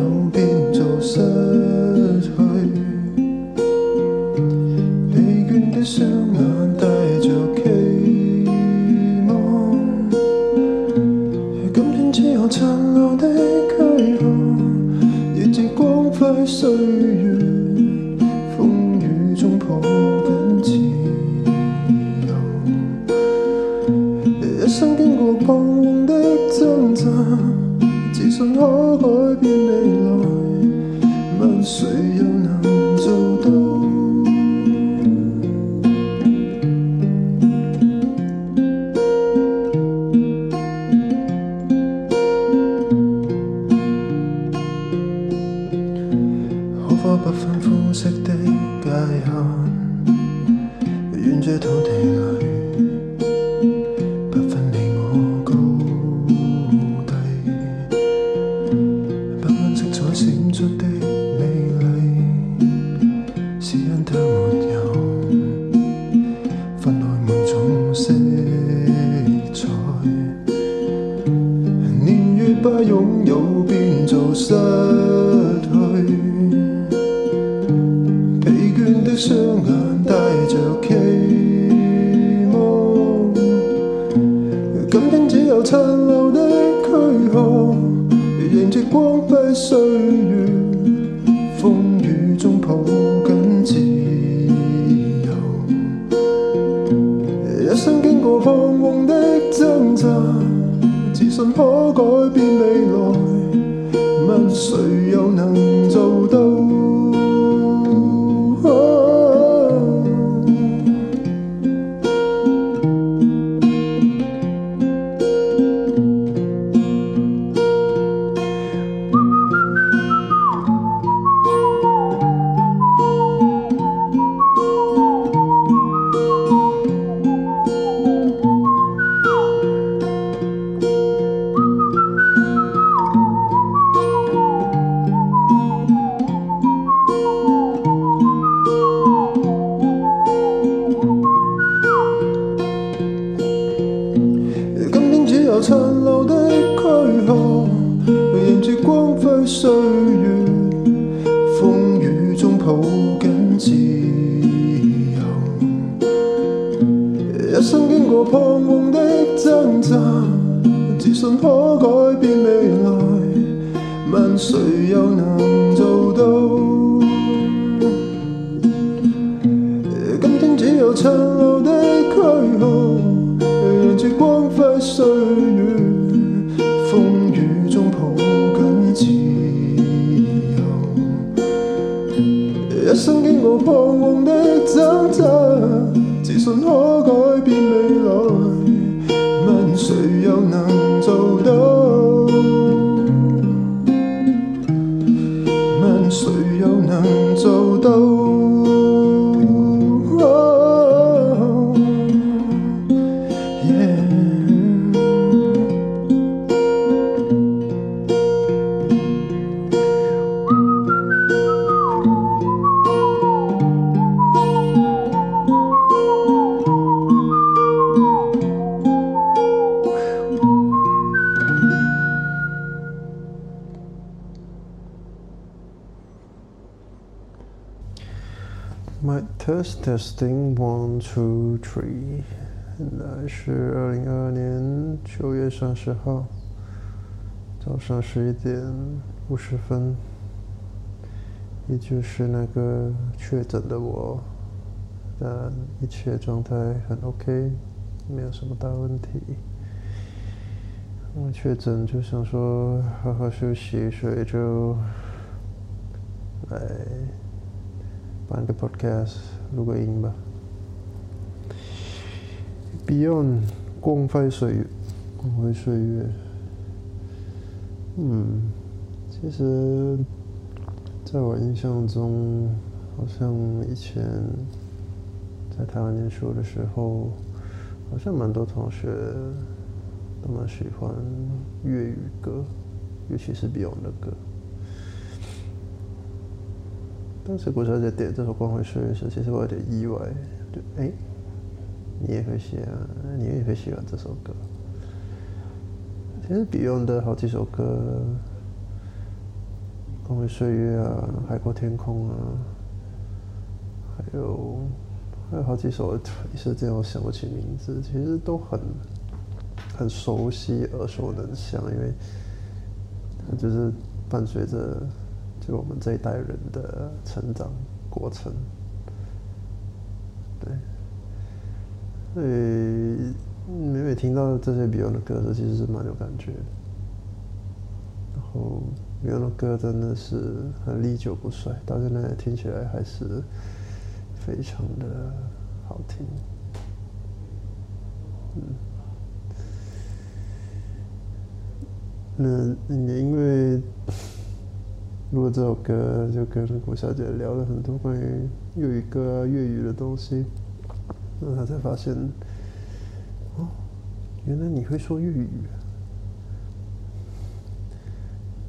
有变做失去，疲倦的双眼带着期望。今天只有残留的躯壳，亦似光辉岁月，失去，疲倦的双眼帶着期望。今天只有殘留的躯壳，迎接光輝歲月，風雨中抱緊自由。一生經過彷徨的掙扎，自信可改變自信？My test testing one two three，现在是二零二二年九月三十号早上十一点五十分，也就是那个确诊的我，但一切状态很 OK，没有什么大问题。我确诊就想说好好休息，所以就来办个 podcast 录个音吧。Beyond 光辉岁月，光辉岁月。嗯，其实在我印象中，好像以前在台湾念书的时候，好像蛮多同学都蛮喜欢粤语歌，尤其是 Beyond 的歌。当时郭小姐点这首《光辉岁月》时，其实我有点意外，就哎、你也会喜欢，你也会喜欢这首歌。其实 Beyond 的好几首歌，《光辉岁月》啊，《海阔天空》啊，还有还有好几首，一时间我想不起名字，其实都很很熟悉、耳熟能详，因为它就是伴随着我们这一代人的成长过程。对，所以每每听到这些 Beyond 的歌时，其实是蛮有感觉。然后 Beyond 的歌真的是很历久不衰，到现在听起来还是非常的好听。嗯，那因为录了这首歌，就跟古小姐聊了很多关于粤语歌啊、粤语的东西，那她才发现，哦，原来你会说粤语。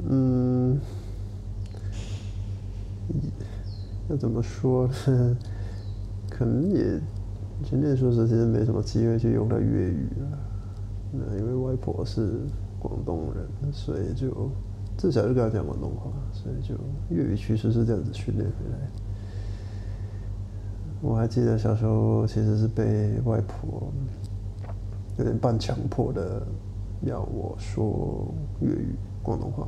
嗯，要怎么说呢？可能也，真正说实，其实没什么机会去用到粤语了。那因为外婆是广东人，所以就自小就跟他讲广东话，所以就粤语其实是这样子训练回来。我还记得小时候其实是被外婆有点半强迫的要我说粤语广东话。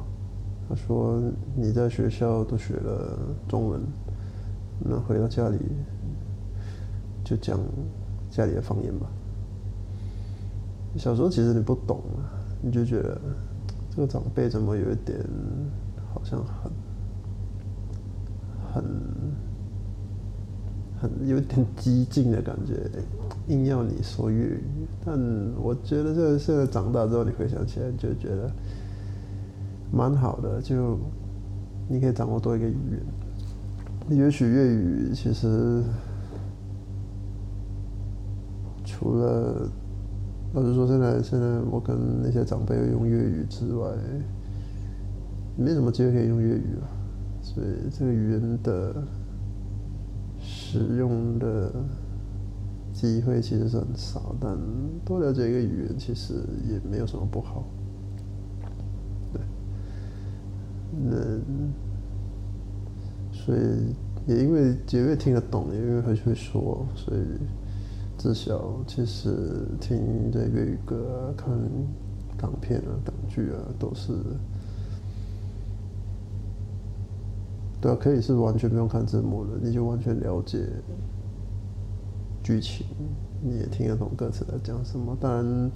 她说你在学校都学了中文，那回到家里就讲家里的方言吧。小时候其实你不懂啊，你就觉得这个长辈怎么有一点好像很很很有点激进的感觉，硬要你说粤语。但我觉得这个现在长大之后，你回想起来就觉得蛮好的，就你可以掌握多一个语言。也许粤语其实除了老实说，现在现在我跟那些长辈用粤语之外，没什么机会可以用粤语了，所以这个语言的使用的机会其实是很少。但多了解一个语言，其实也没有什么不好。对，那所以也因为节约听得懂，也因为会会说，所以。自小其实听这粤语歌，看港片啊、港剧啊，都是，对啊，可以是完全不用看字幕的，你就完全了解剧情，你也听得懂歌词在讲什么。当然，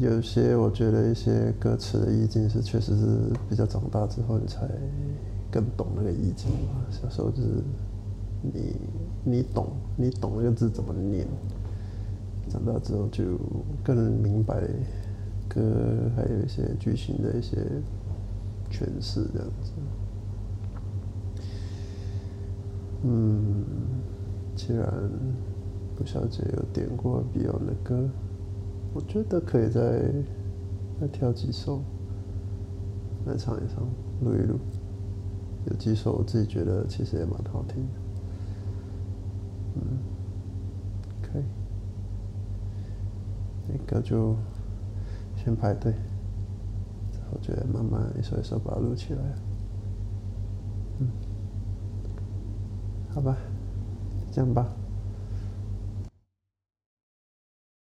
有些我觉得一些歌词的意境是确实是比较长大之后你才更懂那个意境嘛。小时候就是。你你懂，你懂那个字怎么念，长大之后就更明白歌还有一些剧情的一些诠释这样子。嗯，既然不小姐有点过 Beyond 的歌，我觉得可以再再挑几首来唱一唱，录一录。有几首我自己觉得其实也蛮好听的。嗯，可以，就先排队，我觉得慢慢一首一首把它录起来。嗯，好吧，这样吧。